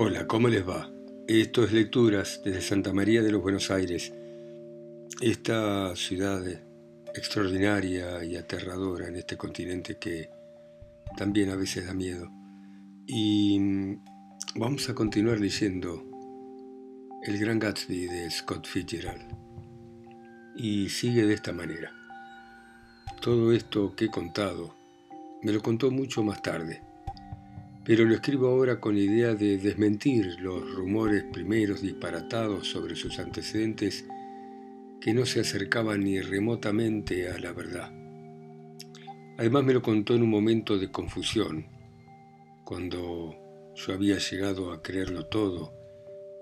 Hola, ¿cómo les va? Esto es Lecturas desde Santa María de los Buenos Aires, esta ciudad extraordinaria y aterradora en este continente que también a veces da miedo. Y mm, vamos a continuar leyendo El Gran Gatsby de Scott Fitzgerald. Y sigue de esta manera. Todo esto que he contado me lo contó mucho más tarde pero lo escribo ahora con la idea de desmentir los rumores primeros disparatados sobre sus antecedentes que no se acercaban ni remotamente a la verdad. Además me lo contó en un momento de confusión, cuando yo había llegado a creerlo todo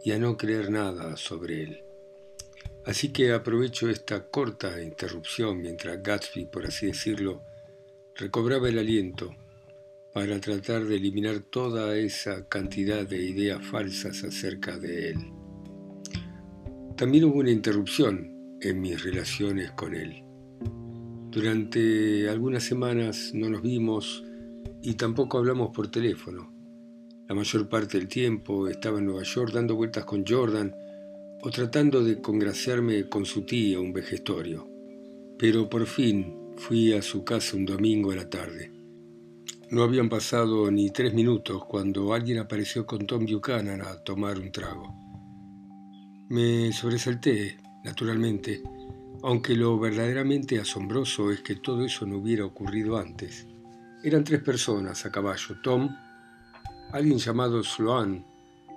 y a no creer nada sobre él. Así que aprovecho esta corta interrupción mientras Gatsby, por así decirlo, recobraba el aliento para tratar de eliminar toda esa cantidad de ideas falsas acerca de él. También hubo una interrupción en mis relaciones con él. Durante algunas semanas no nos vimos y tampoco hablamos por teléfono. La mayor parte del tiempo estaba en Nueva York dando vueltas con Jordan o tratando de congraciarme con su tía, un vejestorio. Pero por fin fui a su casa un domingo a la tarde. No habían pasado ni tres minutos cuando alguien apareció con Tom Buchanan a tomar un trago. Me sobresalté, naturalmente, aunque lo verdaderamente asombroso es que todo eso no hubiera ocurrido antes. Eran tres personas a caballo, Tom, alguien llamado Sloan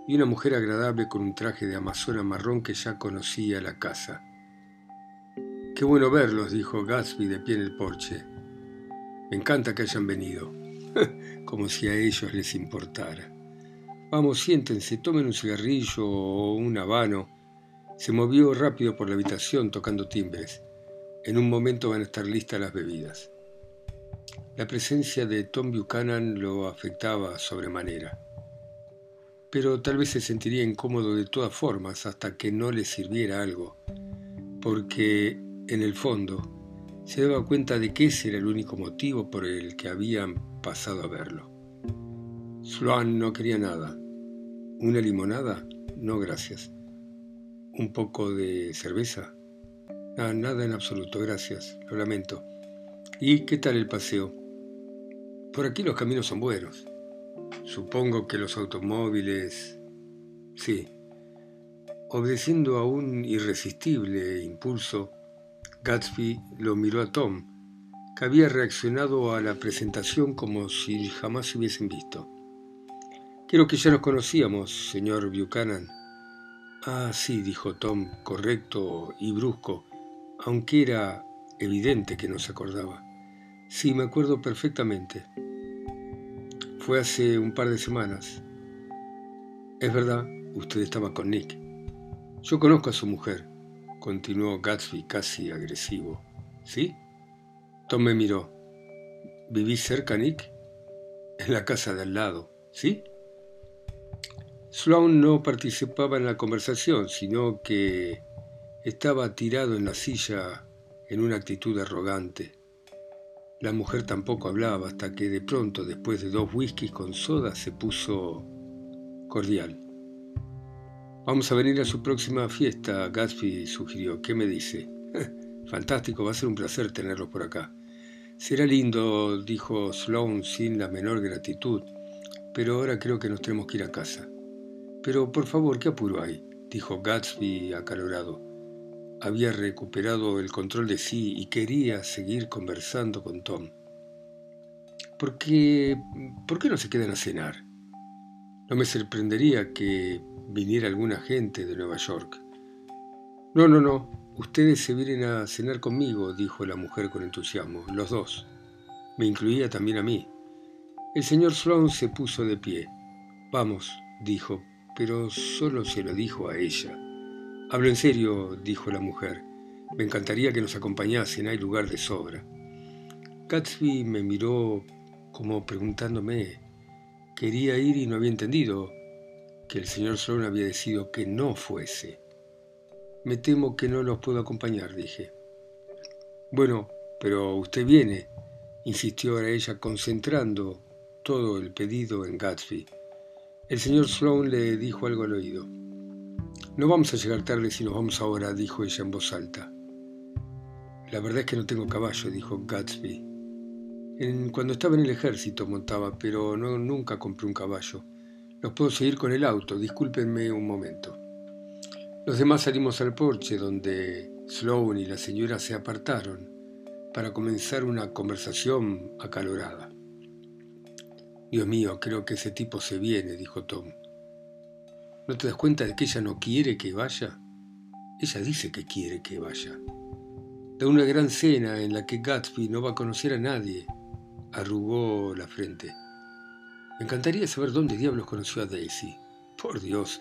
y una mujer agradable con un traje de amazona marrón que ya conocía la casa. Qué bueno verlos, dijo Gatsby de pie en el porche. Me encanta que hayan venido. como si a ellos les importara. Vamos, siéntense, tomen un cigarrillo o un habano. Se movió rápido por la habitación tocando timbres. En un momento van a estar listas las bebidas. La presencia de Tom Buchanan lo afectaba sobremanera. Pero tal vez se sentiría incómodo de todas formas hasta que no le sirviera algo, porque en el fondo se daba cuenta de que ese era el único motivo por el que habían pasado a verlo. Sloan no quería nada. ¿Una limonada? No, gracias. ¿Un poco de cerveza? Nada en absoluto, gracias, lo lamento. ¿Y qué tal el paseo? Por aquí los caminos son buenos. Supongo que los automóviles... Sí. Obedeciendo a un irresistible impulso, Gatsby lo miró a Tom, que había reaccionado a la presentación como si jamás se hubiesen visto. Creo que ya nos conocíamos, señor Buchanan. Ah, sí, dijo Tom, correcto y brusco, aunque era evidente que no se acordaba. Sí, me acuerdo perfectamente. Fue hace un par de semanas. Es verdad, usted estaba con Nick. Yo conozco a su mujer continuó Gatsby casi agresivo. ¿Sí? Tom me miró. ¿Vivís cerca, Nick? En la casa de al lado, ¿sí? Sloan no participaba en la conversación, sino que estaba tirado en la silla en una actitud arrogante. La mujer tampoco hablaba hasta que de pronto, después de dos whiskies con soda, se puso cordial. Vamos a venir a su próxima fiesta, Gatsby sugirió. ¿Qué me dice? Fantástico, va a ser un placer tenerlos por acá. Será lindo, dijo Sloan sin la menor gratitud, pero ahora creo que nos tenemos que ir a casa. Pero por favor, ¿qué apuro hay? dijo Gatsby acalorado. Había recuperado el control de sí y quería seguir conversando con Tom. ¿Por qué, ¿Por qué no se quedan a cenar? No me sorprendería que viniera alguna gente de Nueva York. No, no, no, ustedes se vienen a cenar conmigo, dijo la mujer con entusiasmo, los dos. Me incluía también a mí. El señor Sloan se puso de pie. Vamos, dijo, pero solo se lo dijo a ella. Hablo en serio, dijo la mujer. Me encantaría que nos acompañasen, hay lugar de sobra. Gatsby me miró como preguntándome. Quería ir y no había entendido que el señor Sloan había decidido que no fuese. Me temo que no los puedo acompañar, dije. Bueno, pero usted viene, insistió ahora ella, concentrando todo el pedido en Gatsby. El señor Sloane le dijo algo al oído. No vamos a llegar tarde si nos vamos ahora, dijo ella en voz alta. La verdad es que no tengo caballo, dijo Gatsby. Cuando estaba en el ejército montaba, pero no, nunca compré un caballo. Los puedo seguir con el auto, discúlpenme un momento. Los demás salimos al porche donde Sloan y la señora se apartaron para comenzar una conversación acalorada. Dios mío, creo que ese tipo se viene, dijo Tom. ¿No te das cuenta de que ella no quiere que vaya? Ella dice que quiere que vaya de una gran cena en la que Gatsby no va a conocer a nadie, arrugó la frente. Me encantaría saber dónde diablos conoció a Daisy. Por Dios,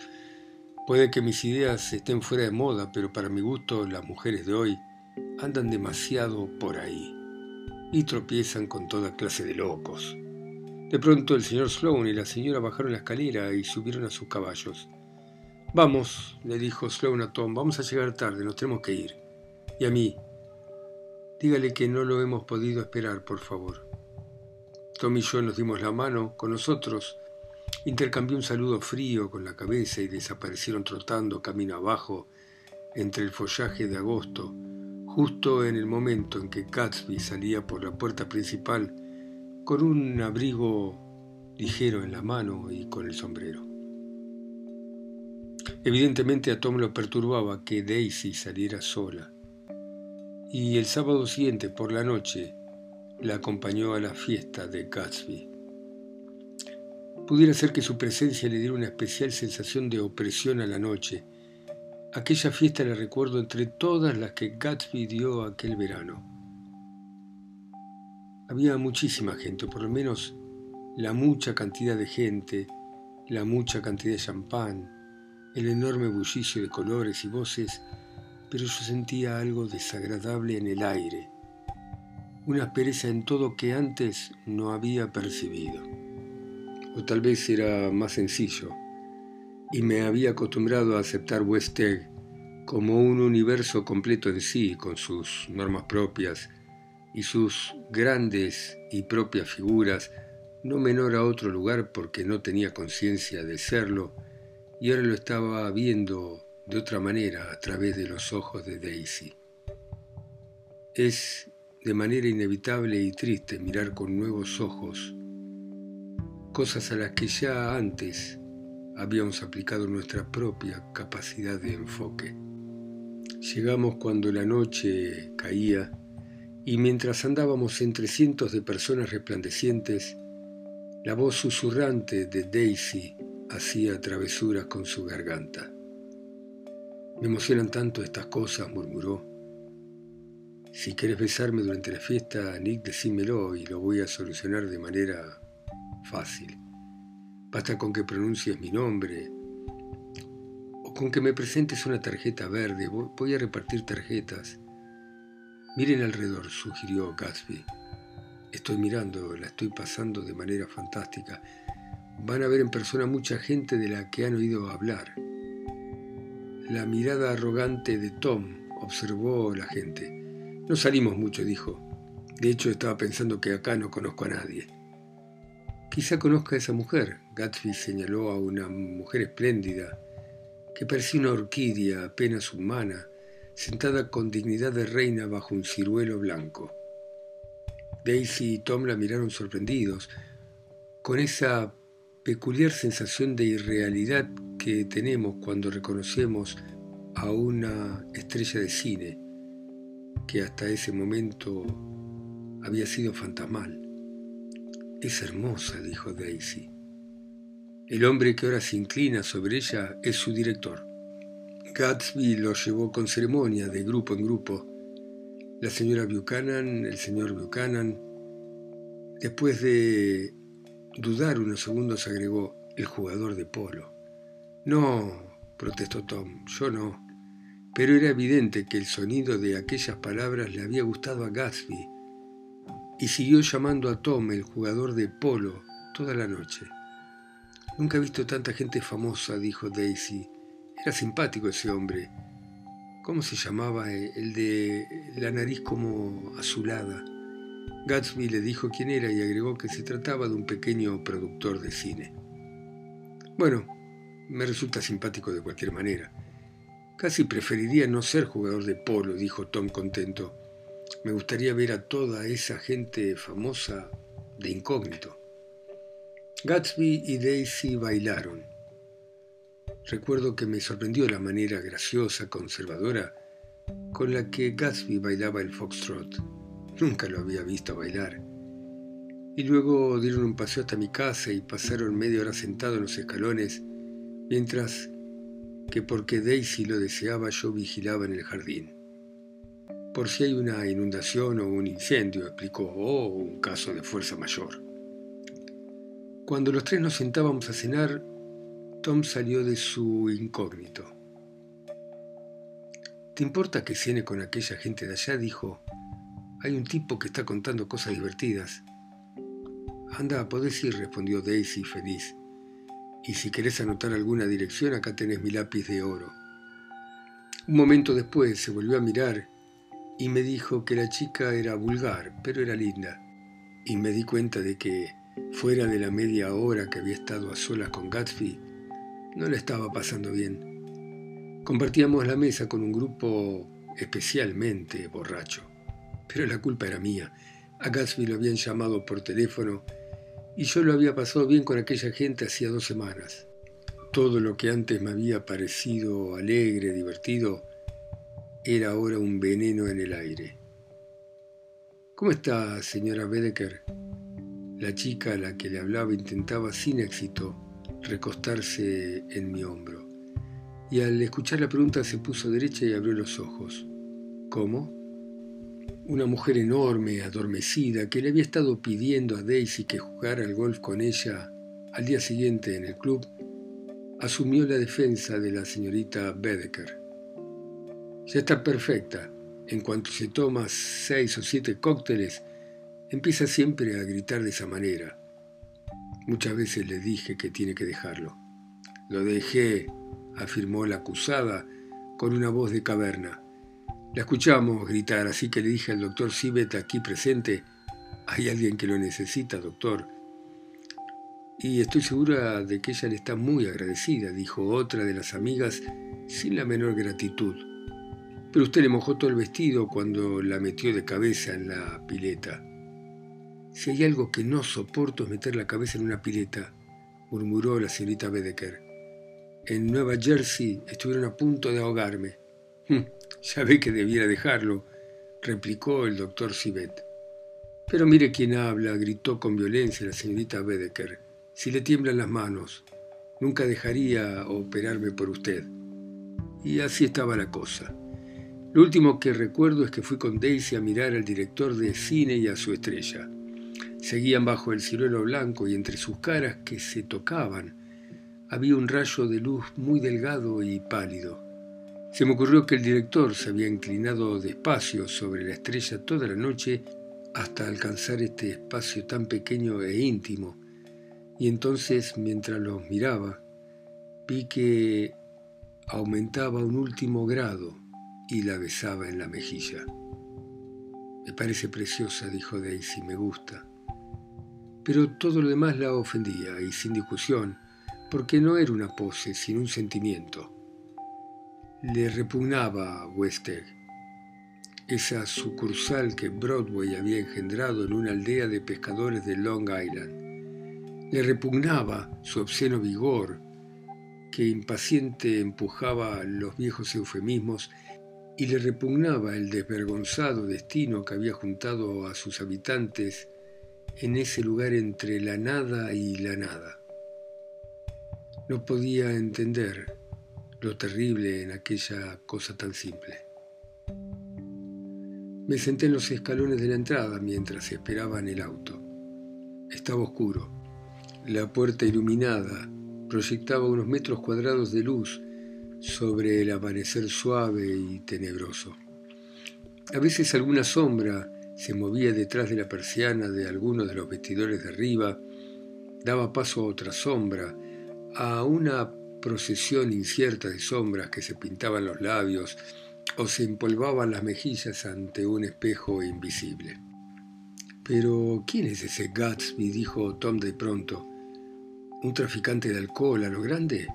puede que mis ideas estén fuera de moda, pero para mi gusto las mujeres de hoy andan demasiado por ahí y tropiezan con toda clase de locos. De pronto el señor Sloan y la señora bajaron la escalera y subieron a sus caballos. Vamos, le dijo Sloan a Tom, vamos a llegar tarde, nos tenemos que ir. Y a mí, Dígale que no lo hemos podido esperar, por favor. Tom y yo nos dimos la mano con nosotros. Intercambió un saludo frío con la cabeza y desaparecieron trotando camino abajo entre el follaje de agosto, justo en el momento en que Gatsby salía por la puerta principal con un abrigo ligero en la mano y con el sombrero. Evidentemente a Tom lo perturbaba que Daisy saliera sola y el sábado siguiente por la noche la acompañó a la fiesta de Gatsby. Pudiera ser que su presencia le diera una especial sensación de opresión a la noche. Aquella fiesta la recuerdo entre todas las que Gatsby dio aquel verano. Había muchísima gente, por lo menos la mucha cantidad de gente, la mucha cantidad de champán, el enorme bullicio de colores y voces pero yo sentía algo desagradable en el aire, una aspereza en todo que antes no había percibido. O tal vez era más sencillo, y me había acostumbrado a aceptar West Egg como un universo completo en sí, con sus normas propias y sus grandes y propias figuras, no menor a otro lugar porque no tenía conciencia de serlo, y ahora lo estaba viendo de otra manera a través de los ojos de Daisy. Es de manera inevitable y triste mirar con nuevos ojos cosas a las que ya antes habíamos aplicado nuestra propia capacidad de enfoque. Llegamos cuando la noche caía y mientras andábamos entre cientos de personas resplandecientes, la voz susurrante de Daisy hacía travesuras con su garganta. Me emocionan tanto estas cosas, murmuró. Si quieres besarme durante la fiesta, Nick, decímelo y lo voy a solucionar de manera fácil. Basta con que pronuncies mi nombre o con que me presentes una tarjeta verde. Voy a repartir tarjetas. Miren alrededor, sugirió Gatsby. Estoy mirando, la estoy pasando de manera fantástica. Van a ver en persona mucha gente de la que han oído hablar. La mirada arrogante de Tom observó la gente. No salimos mucho, dijo. De hecho, estaba pensando que acá no conozco a nadie. Quizá conozca a esa mujer. Gatsby señaló a una mujer espléndida, que parecía una orquídea apenas humana, sentada con dignidad de reina bajo un ciruelo blanco. Daisy y Tom la miraron sorprendidos, con esa peculiar sensación de irrealidad que tenemos cuando reconocemos a una estrella de cine que hasta ese momento había sido fantasmal. Es hermosa, dijo Daisy. El hombre que ahora se inclina sobre ella es su director. Gatsby lo llevó con ceremonia de grupo en grupo. La señora Buchanan, el señor Buchanan. Después de dudar unos segundos agregó el jugador de polo. No, protestó Tom, yo no. Pero era evidente que el sonido de aquellas palabras le había gustado a Gatsby y siguió llamando a Tom el jugador de polo toda la noche. Nunca he visto tanta gente famosa, dijo Daisy. Era simpático ese hombre. ¿Cómo se llamaba? El de la nariz como azulada. Gatsby le dijo quién era y agregó que se trataba de un pequeño productor de cine. Bueno, me resulta simpático de cualquier manera. Casi preferiría no ser jugador de polo, dijo Tom contento. Me gustaría ver a toda esa gente famosa de incógnito. Gatsby y Daisy bailaron. Recuerdo que me sorprendió la manera graciosa, conservadora, con la que Gatsby bailaba el foxtrot. Nunca lo había visto bailar. Y luego dieron un paseo hasta mi casa y pasaron media hora sentado en los escalones, mientras que porque Daisy lo deseaba yo vigilaba en el jardín. Por si hay una inundación o un incendio, explicó, o un caso de fuerza mayor. Cuando los tres nos sentábamos a cenar, Tom salió de su incógnito. ¿Te importa que cene con aquella gente de allá? dijo. Hay un tipo que está contando cosas divertidas. Anda, podés ir, respondió Daisy feliz. Y si querés anotar alguna dirección, acá tenés mi lápiz de oro. Un momento después se volvió a mirar y me dijo que la chica era vulgar, pero era linda. Y me di cuenta de que Fuera de la media hora que había estado a solas con Gatsby, no le estaba pasando bien. Compartíamos la mesa con un grupo especialmente borracho. Pero la culpa era mía. A Gatsby lo habían llamado por teléfono y yo lo había pasado bien con aquella gente hacía dos semanas. Todo lo que antes me había parecido alegre, divertido, era ahora un veneno en el aire. ¿Cómo está, señora Bedecker? La chica a la que le hablaba intentaba sin éxito recostarse en mi hombro, y al escuchar la pregunta se puso derecha y abrió los ojos. ¿Cómo? Una mujer enorme, adormecida, que le había estado pidiendo a Daisy que jugara al golf con ella al día siguiente en el club, asumió la defensa de la señorita Bedecker. Ya está perfecta. En cuanto se toma seis o siete cócteles, Empieza siempre a gritar de esa manera. Muchas veces le dije que tiene que dejarlo. Lo dejé, afirmó la acusada con una voz de caverna. La escuchamos gritar, así que le dije al doctor Sibet aquí presente, hay alguien que lo necesita, doctor. Y estoy segura de que ella le está muy agradecida, dijo otra de las amigas sin la menor gratitud. Pero usted le mojó todo el vestido cuando la metió de cabeza en la pileta. Si hay algo que no soporto es meter la cabeza en una pileta, murmuró la señorita Bedecker. En Nueva Jersey estuvieron a punto de ahogarme. Ve que debiera dejarlo, replicó el doctor Sibet. Pero mire quién habla, gritó con violencia la señorita Bedecker. Si le tiemblan las manos, nunca dejaría operarme por usted. Y así estaba la cosa. Lo último que recuerdo es que fui con Daisy a mirar al director de cine y a su estrella. Seguían bajo el ciruelo blanco y entre sus caras que se tocaban había un rayo de luz muy delgado y pálido. Se me ocurrió que el director se había inclinado despacio sobre la estrella toda la noche hasta alcanzar este espacio tan pequeño e íntimo, y entonces mientras los miraba, vi que aumentaba un último grado y la besaba en la mejilla. Me parece preciosa, dijo Daisy, me gusta pero todo lo demás la ofendía, y sin discusión, porque no era una pose, sino un sentimiento. Le repugnaba a esa sucursal que Broadway había engendrado en una aldea de pescadores de Long Island. Le repugnaba su obsceno vigor, que impaciente empujaba los viejos eufemismos y le repugnaba el desvergonzado destino que había juntado a sus habitantes en ese lugar entre la nada y la nada. No podía entender lo terrible en aquella cosa tan simple. Me senté en los escalones de la entrada mientras esperaba en el auto. Estaba oscuro. La puerta iluminada proyectaba unos metros cuadrados de luz sobre el amanecer suave y tenebroso. A veces alguna sombra se movía detrás de la persiana de alguno de los vestidores de arriba, daba paso a otra sombra, a una procesión incierta de sombras que se pintaban los labios o se empolvaban las mejillas ante un espejo invisible. Pero, ¿quién es ese Gatsby? dijo Tom de pronto. ¿Un traficante de alcohol a lo grande?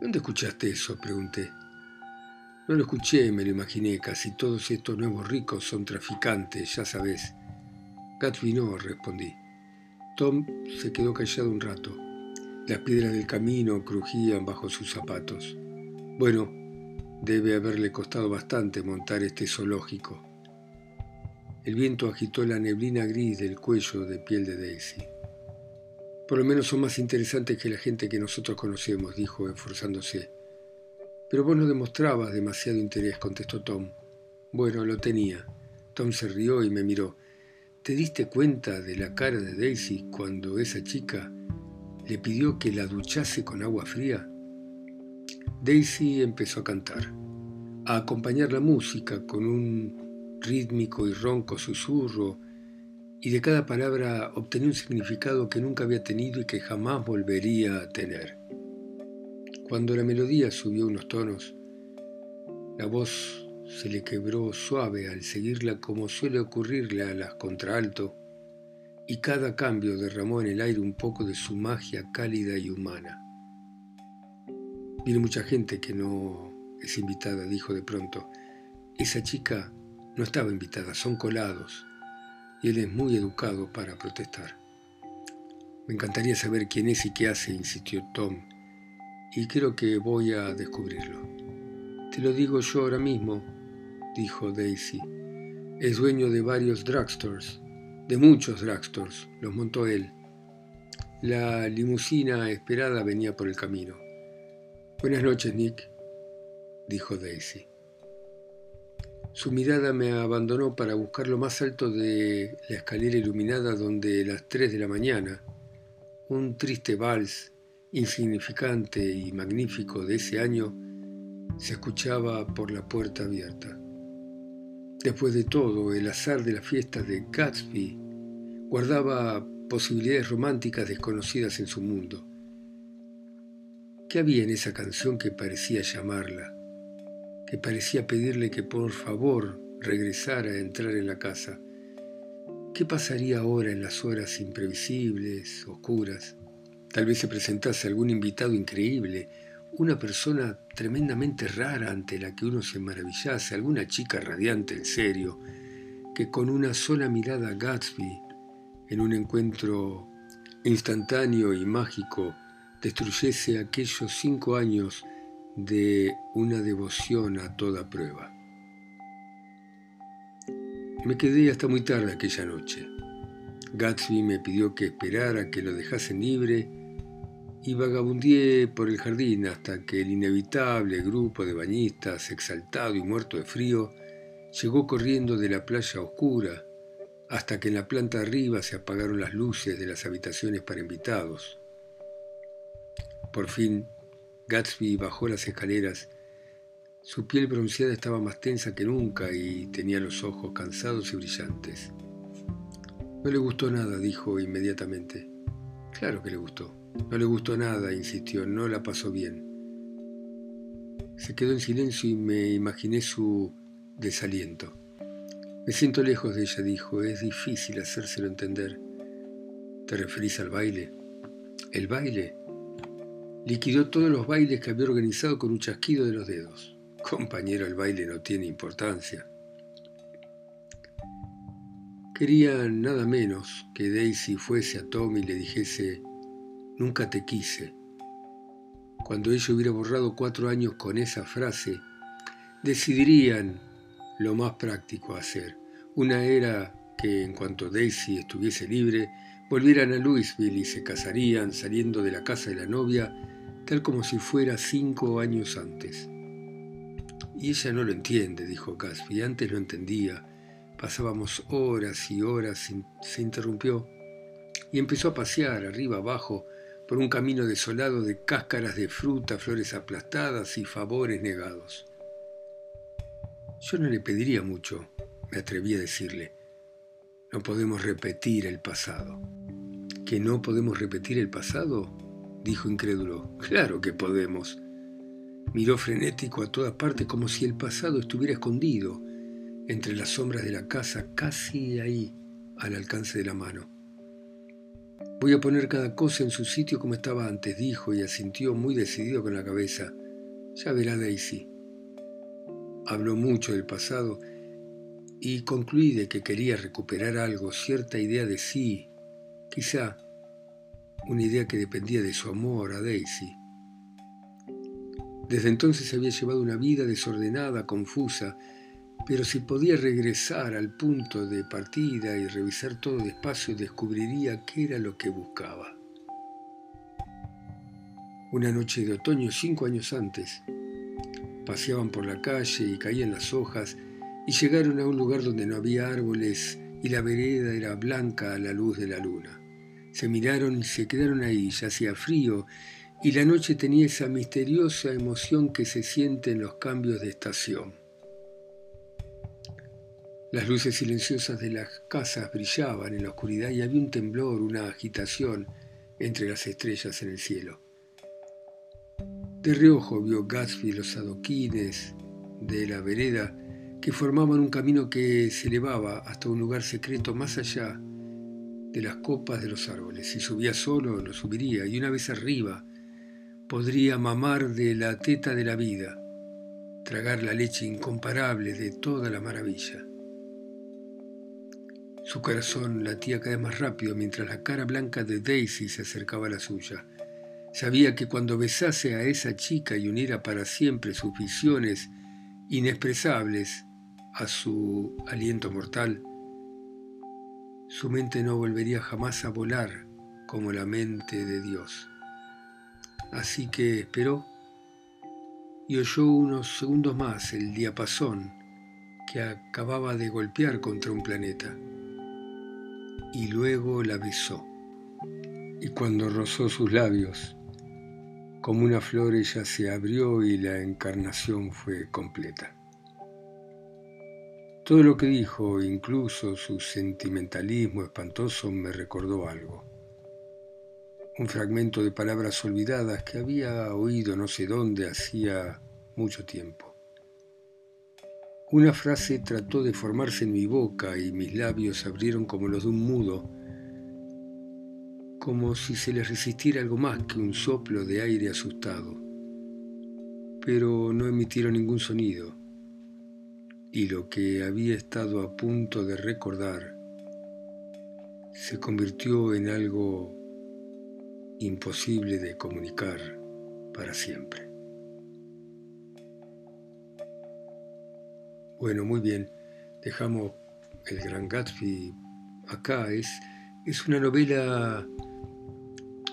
¿Dónde escuchaste eso? pregunté. No lo escuché, me lo imaginé. Casi todos estos nuevos ricos son traficantes, ya sabes. Gatsby no, respondí. Tom se quedó callado un rato. Las piedras del camino crujían bajo sus zapatos. Bueno, debe haberle costado bastante montar este zoológico. El viento agitó la neblina gris del cuello de piel de Daisy. Por lo menos son más interesantes que la gente que nosotros conocemos, dijo, esforzándose. Pero vos no demostrabas demasiado interés, contestó Tom. Bueno, lo tenía. Tom se rió y me miró. ¿Te diste cuenta de la cara de Daisy cuando esa chica le pidió que la duchase con agua fría? Daisy empezó a cantar, a acompañar la música con un rítmico y ronco susurro, y de cada palabra obtenía un significado que nunca había tenido y que jamás volvería a tener. Cuando la melodía subió unos tonos, la voz se le quebró suave al seguirla como suele ocurrirle a las contraalto, y cada cambio derramó en el aire un poco de su magia cálida y humana. Viene mucha gente que no es invitada, dijo de pronto. Esa chica no estaba invitada, son colados, y él es muy educado para protestar. Me encantaría saber quién es y qué hace, insistió Tom, y creo que voy a descubrirlo. Te lo digo yo ahora mismo, dijo Daisy. Es dueño de varios drugstores, de muchos drugstores, los montó él. La limusina esperada venía por el camino. Buenas noches, Nick, dijo Daisy. Su mirada me abandonó para buscar lo más alto de la escalera iluminada donde a las tres de la mañana, un triste vals insignificante y magnífico de ese año, se escuchaba por la puerta abierta. Después de todo, el azar de la fiesta de Gatsby guardaba posibilidades románticas desconocidas en su mundo. ¿Qué había en esa canción que parecía llamarla? Que parecía pedirle que por favor regresara a entrar en la casa. ¿Qué pasaría ahora en las horas imprevisibles, oscuras? Tal vez se presentase algún invitado increíble, una persona tremendamente rara ante la que uno se maravillase, alguna chica radiante en serio, que con una sola mirada a Gatsby, en un encuentro instantáneo y mágico, destruyese aquellos cinco años de una devoción a toda prueba. Me quedé hasta muy tarde aquella noche. Gatsby me pidió que esperara que lo dejasen libre y vagabundeé por el jardín hasta que el inevitable grupo de bañistas, exaltado y muerto de frío, llegó corriendo de la playa oscura hasta que en la planta arriba se apagaron las luces de las habitaciones para invitados. Por fin, Gatsby bajó las escaleras. Su piel bronceada estaba más tensa que nunca y tenía los ojos cansados y brillantes. No le gustó nada, dijo inmediatamente. Claro que le gustó. No le gustó nada, insistió, no la pasó bien. Se quedó en silencio y me imaginé su desaliento. Me siento lejos de ella, dijo, es difícil hacérselo entender. ¿Te referís al baile? ¿El baile? Liquidó todos los bailes que había organizado con un chasquido de los dedos. Compañero, el baile no tiene importancia. Quería nada menos que Daisy fuese a Tom y le dijese, Nunca te quise. Cuando ella hubiera borrado cuatro años con esa frase, decidirían lo más práctico a hacer. Una era que en cuanto Daisy estuviese libre, volvieran a Louisville y se casarían saliendo de la casa de la novia, tal como si fuera cinco años antes. Y ella no lo entiende, dijo Gatsby. Antes lo entendía. Pasábamos horas y horas, se interrumpió y empezó a pasear arriba abajo por un camino desolado de cáscaras de fruta, flores aplastadas y favores negados. Yo no le pediría mucho, me atreví a decirle. No podemos repetir el pasado. ¿Que no podemos repetir el pasado? dijo incrédulo. Claro que podemos. Miró frenético a todas partes como si el pasado estuviera escondido entre las sombras de la casa, casi ahí, al alcance de la mano. Voy a poner cada cosa en su sitio como estaba antes, dijo y asintió muy decidido con la cabeza. Ya verá Daisy. Habló mucho del pasado y concluí de que quería recuperar algo, cierta idea de sí, quizá una idea que dependía de su amor a Daisy. Desde entonces había llevado una vida desordenada, confusa, pero si podía regresar al punto de partida y revisar todo despacio, descubriría qué era lo que buscaba. Una noche de otoño, cinco años antes, paseaban por la calle y caían las hojas y llegaron a un lugar donde no había árboles y la vereda era blanca a la luz de la luna. Se miraron y se quedaron ahí, ya hacía frío, y la noche tenía esa misteriosa emoción que se siente en los cambios de estación. Las luces silenciosas de las casas brillaban en la oscuridad y había un temblor, una agitación entre las estrellas en el cielo. De reojo vio Gatsby los adoquines de la vereda que formaban un camino que se elevaba hasta un lugar secreto más allá de las copas de los árboles. Si subía solo, lo subiría, y una vez arriba podría mamar de la teta de la vida, tragar la leche incomparable de toda la maravilla. Su corazón latía cada vez más rápido mientras la cara blanca de Daisy se acercaba a la suya. Sabía que cuando besase a esa chica y uniera para siempre sus visiones inexpresables a su aliento mortal, su mente no volvería jamás a volar como la mente de Dios. Así que esperó y oyó unos segundos más el diapasón que acababa de golpear contra un planeta y luego la besó. Y cuando rozó sus labios, como una flor ella se abrió y la encarnación fue completa. Todo lo que dijo, incluso su sentimentalismo espantoso, me recordó algo. Un fragmento de palabras olvidadas que había oído no sé dónde hacía mucho tiempo. Una frase trató de formarse en mi boca y mis labios se abrieron como los de un mudo, como si se les resistiera algo más que un soplo de aire asustado. Pero no emitieron ningún sonido, y lo que había estado a punto de recordar se convirtió en algo imposible de comunicar para siempre. Bueno, muy bien. Dejamos El Gran Gatsby acá. Es, es una novela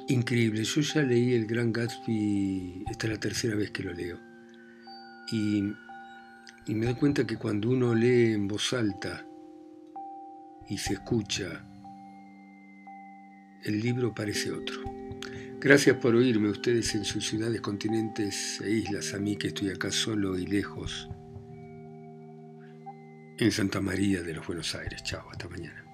increíble. Yo ya leí El Gran Gatsby, esta es la tercera vez que lo leo. Y, me doy cuenta que cuando uno lee en voz alta y se escucha, el libro parece otro. Gracias por oírme ustedes en sus ciudades, continentes e islas, a mí que estoy acá solo y lejos en Santa María de los Buenos Aires. Chao, hasta mañana.